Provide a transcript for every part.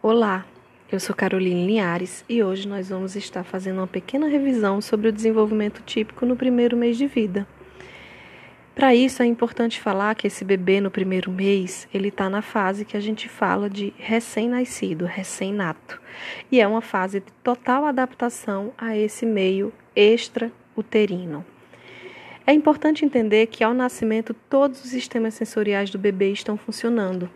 Olá, eu sou Caroline Linhares e hoje nós vamos estar fazendo uma pequena revisão sobre o desenvolvimento típico no primeiro mês de vida. Para isso é importante falar que esse bebê no primeiro mês ele está na fase que a gente fala de recém-nascido, recém-nato, e é uma fase de total adaptação a esse meio extra-uterino. É importante entender que ao nascimento todos os sistemas sensoriais do bebê estão funcionando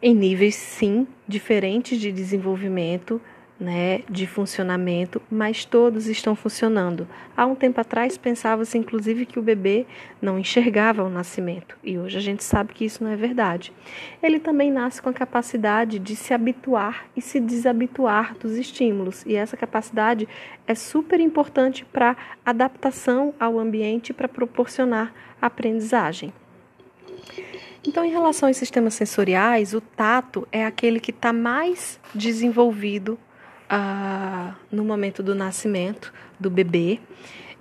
em níveis sim diferentes de desenvolvimento, né, de funcionamento, mas todos estão funcionando. Há um tempo atrás pensava-se inclusive que o bebê não enxergava o nascimento, e hoje a gente sabe que isso não é verdade. Ele também nasce com a capacidade de se habituar e se desabituar dos estímulos, e essa capacidade é super importante para adaptação ao ambiente para proporcionar aprendizagem. Então, em relação aos sistemas sensoriais, o tato é aquele que está mais desenvolvido ah, no momento do nascimento do bebê.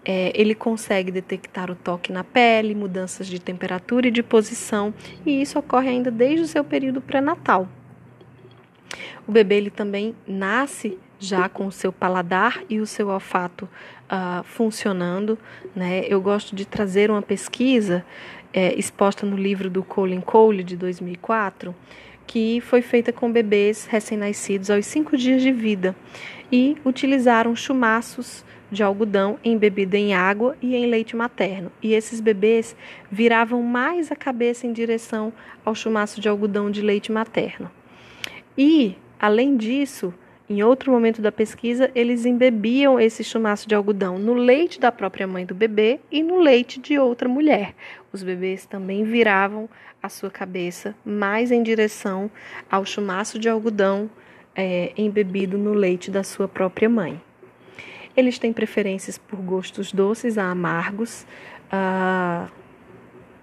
É, ele consegue detectar o toque na pele, mudanças de temperatura e de posição, e isso ocorre ainda desde o seu período pré-natal. O bebê ele também nasce já com o seu paladar e o seu olfato uh, funcionando. Né? Eu gosto de trazer uma pesquisa é, exposta no livro do Colin Cole, de 2004, que foi feita com bebês recém-nascidos aos cinco dias de vida e utilizaram chumaços de algodão embebida em água e em leite materno. E esses bebês viravam mais a cabeça em direção ao chumaço de algodão de leite materno. E, além disso, em outro momento da pesquisa, eles embebiam esse chumaço de algodão no leite da própria mãe do bebê e no leite de outra mulher. Os bebês também viravam a sua cabeça mais em direção ao chumaço de algodão é, embebido no leite da sua própria mãe. Eles têm preferências por gostos doces a amargos. Ah,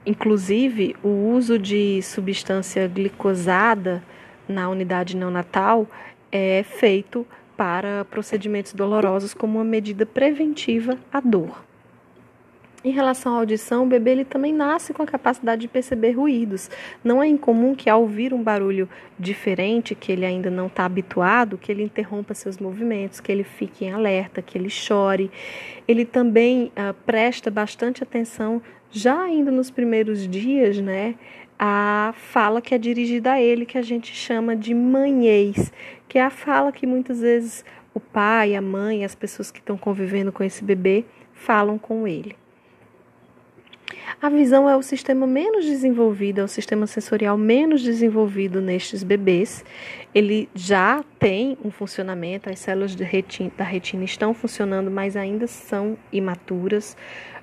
inclusive, o uso de substância glicosada na unidade neonatal é feito para procedimentos dolorosos como uma medida preventiva à dor. Em relação à audição, o bebê ele também nasce com a capacidade de perceber ruídos. Não é incomum que ao ouvir um barulho diferente, que ele ainda não está habituado, que ele interrompa seus movimentos, que ele fique em alerta, que ele chore. Ele também uh, presta bastante atenção, já ainda nos primeiros dias, né, a fala que é dirigida a ele, que a gente chama de manhês, que é a fala que muitas vezes o pai, a mãe, as pessoas que estão convivendo com esse bebê falam com ele. A visão é o sistema menos desenvolvido, é o sistema sensorial menos desenvolvido nestes bebês. Ele já tem um funcionamento, as células retina, da retina estão funcionando, mas ainda são imaturas.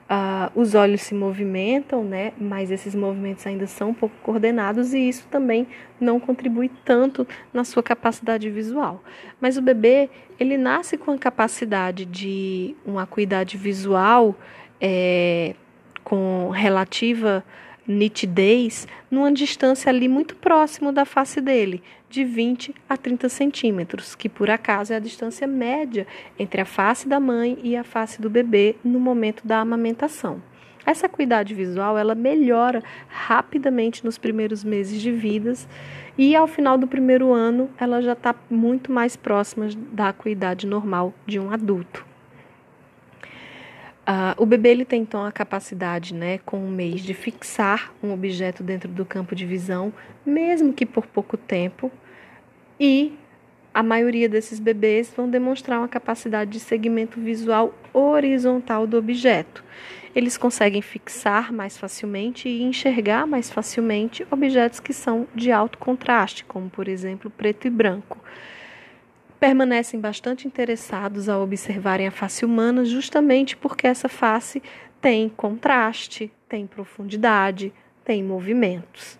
Uh, os olhos se movimentam, né? Mas esses movimentos ainda são pouco coordenados e isso também não contribui tanto na sua capacidade visual. Mas o bebê ele nasce com a capacidade de uma acuidade visual é, com relativa nitidez numa distância ali muito próximo da face dele, de 20 a 30 centímetros, que por acaso é a distância média entre a face da mãe e a face do bebê no momento da amamentação. Essa acuidade visual ela melhora rapidamente nos primeiros meses de vida e ao final do primeiro ano ela já está muito mais próxima da acuidade normal de um adulto. Uh, o bebê ele tem então a capacidade, né, com um mês, de fixar um objeto dentro do campo de visão, mesmo que por pouco tempo, e a maioria desses bebês vão demonstrar uma capacidade de segmento visual horizontal do objeto. Eles conseguem fixar mais facilmente e enxergar mais facilmente objetos que são de alto contraste, como por exemplo preto e branco permanecem bastante interessados a observarem a face humana, justamente porque essa face tem contraste, tem profundidade, tem movimentos.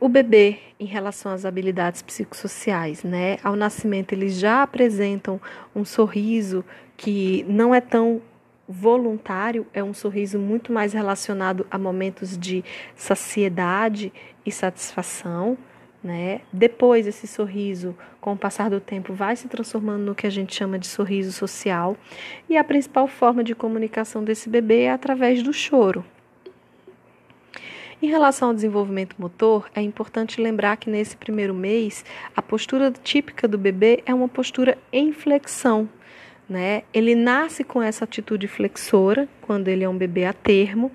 O bebê, em relação às habilidades psicossociais, né? Ao nascimento, eles já apresentam um sorriso que não é tão voluntário, é um sorriso muito mais relacionado a momentos de saciedade e satisfação Né? Depois, esse sorriso, com o passar do tempo, vai se transformando no que a gente chama de sorriso social. E a principal forma de comunicação desse bebê é através do choro. Em relação ao desenvolvimento motor, é importante lembrar que nesse primeiro mês, a postura típica do bebê é uma postura em flexão. Né? Ele nasce com essa atitude flexora, quando ele é um bebê a termo,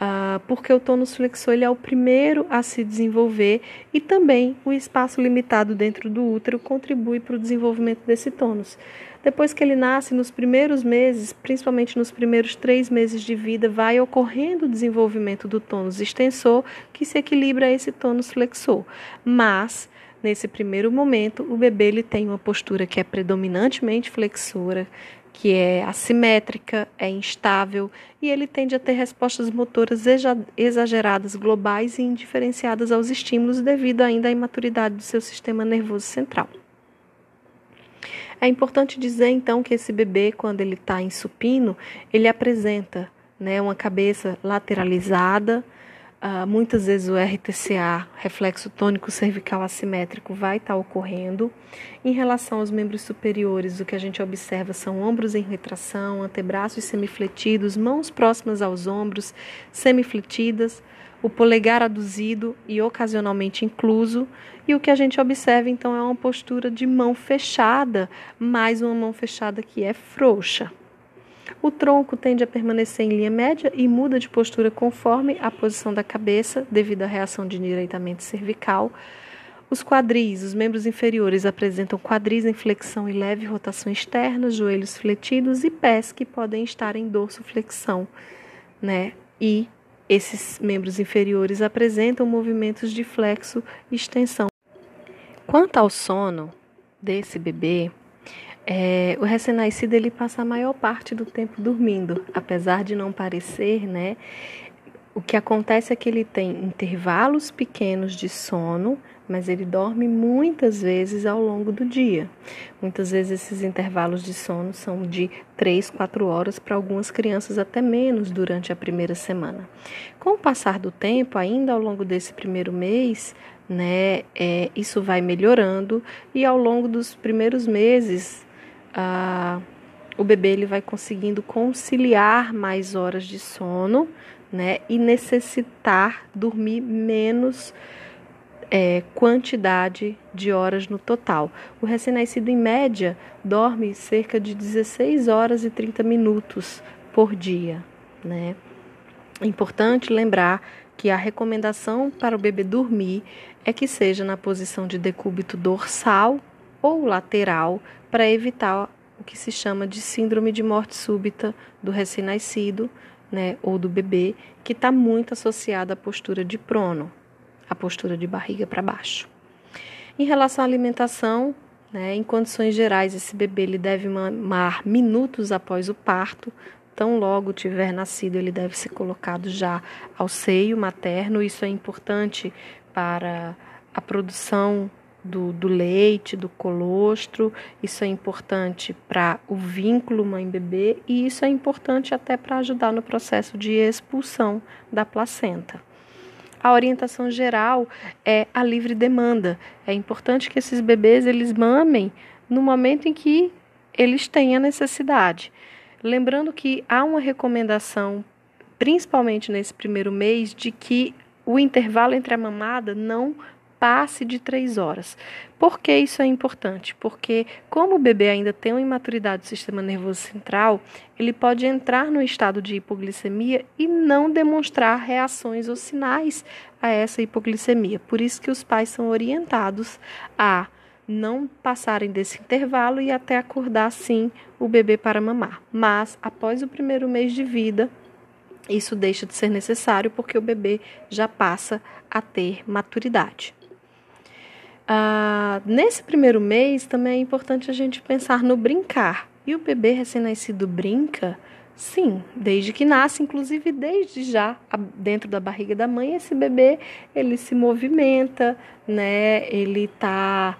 Uh, porque o tônus flexor ele é o primeiro a se desenvolver e também o espaço limitado dentro do útero contribui para o desenvolvimento desse tônus. Depois que ele nasce, nos primeiros meses, principalmente nos primeiros três meses de vida, vai ocorrendo o desenvolvimento do tônus extensor, que se equilibra a esse tônus flexor. Mas, nesse primeiro momento, o bebê ele tem uma postura que é predominantemente flexora, que é assimétrica, é instável e ele tende a ter respostas motoras exageradas, globais e indiferenciadas aos estímulos devido ainda à imaturidade do seu sistema nervoso central. É importante dizer então que esse bebê, quando ele está em supino, ele apresenta né, uma cabeça lateralizada, Uh, muitas vezes o RTCA, reflexo tônico cervical assimétrico, vai estar tá ocorrendo. Em relação aos membros superiores, o que a gente observa são ombros em retração, antebraços semifletidos, mãos próximas aos ombros, semifletidas, o polegar aduzido e ocasionalmente incluso. E o que a gente observa então é uma postura de mão fechada, mais uma mão fechada que é frouxa. O tronco tende a permanecer em linha média e muda de postura conforme a posição da cabeça, devido à reação de endireitamento cervical. Os quadris, os membros inferiores apresentam quadris em flexão e leve rotação externa, joelhos fletidos e pés que podem estar em dorsoflexão, né? E esses membros inferiores apresentam movimentos de flexo e extensão. Quanto ao sono desse bebê, é, o recém-nascido ele passa a maior parte do tempo dormindo, apesar de não parecer, né? O que acontece é que ele tem intervalos pequenos de sono, mas ele dorme muitas vezes ao longo do dia. Muitas vezes esses intervalos de sono são de 3, 4 horas, para algumas crianças até menos durante a primeira semana. Com o passar do tempo, ainda ao longo desse primeiro mês, né, é, isso vai melhorando e ao longo dos primeiros meses o bebê ele vai conseguindo conciliar mais horas de sono, né, e necessitar dormir menos é, quantidade de horas no total. O recém-nascido, em média, dorme cerca de 16 horas e 30 minutos por dia. Né? Importante lembrar que a recomendação para o bebê dormir é que seja na posição de decúbito dorsal ou lateral para evitar o que se chama de síndrome de morte súbita do recém-nascido, né, ou do bebê, que está muito associada à postura de prono, a postura de barriga para baixo. Em relação à alimentação, né, em condições gerais, esse bebê ele deve mamar minutos após o parto. Tão logo tiver nascido, ele deve ser colocado já ao seio materno. Isso é importante para a produção do, do leite, do colostro. Isso é importante para o vínculo mãe-bebê e isso é importante até para ajudar no processo de expulsão da placenta. A orientação geral é a livre demanda. É importante que esses bebês eles mamem no momento em que eles têm a necessidade. Lembrando que há uma recomendação, principalmente nesse primeiro mês, de que o intervalo entre a mamada não passe de três horas. Por que isso é importante? Porque, como o bebê ainda tem uma imaturidade do sistema nervoso central, ele pode entrar no estado de hipoglicemia e não demonstrar reações ou sinais a essa hipoglicemia. Por isso que os pais são orientados a não passarem desse intervalo e até acordar sim o bebê para mamar. Mas após o primeiro mês de vida, isso deixa de ser necessário porque o bebê já passa a ter maturidade. Ah, nesse primeiro mês também é importante a gente pensar no brincar. E o bebê recém-nascido brinca? Sim, desde que nasce, inclusive desde já dentro da barriga da mãe, esse bebê ele se movimenta, né? Ele está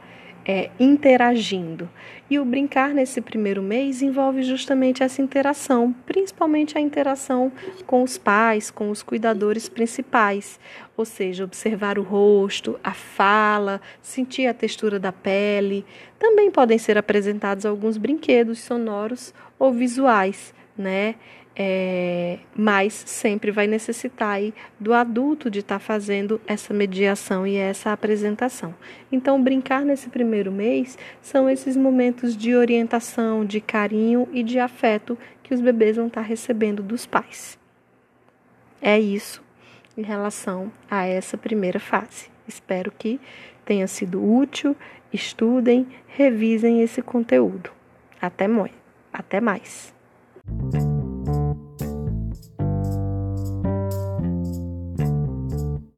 é, interagindo. E o brincar nesse primeiro mês envolve justamente essa interação, principalmente a interação com os pais, com os cuidadores principais, ou seja, observar o rosto, a fala, sentir a textura da pele. Também podem ser apresentados alguns brinquedos sonoros ou visuais, né? É, mas sempre vai necessitar aí do adulto de estar tá fazendo essa mediação e essa apresentação. Então, brincar nesse primeiro mês são esses momentos de orientação, de carinho e de afeto que os bebês vão estar tá recebendo dos pais. É isso em relação a essa primeira fase. Espero que tenha sido útil. Estudem, revisem esse conteúdo. Até, até mais.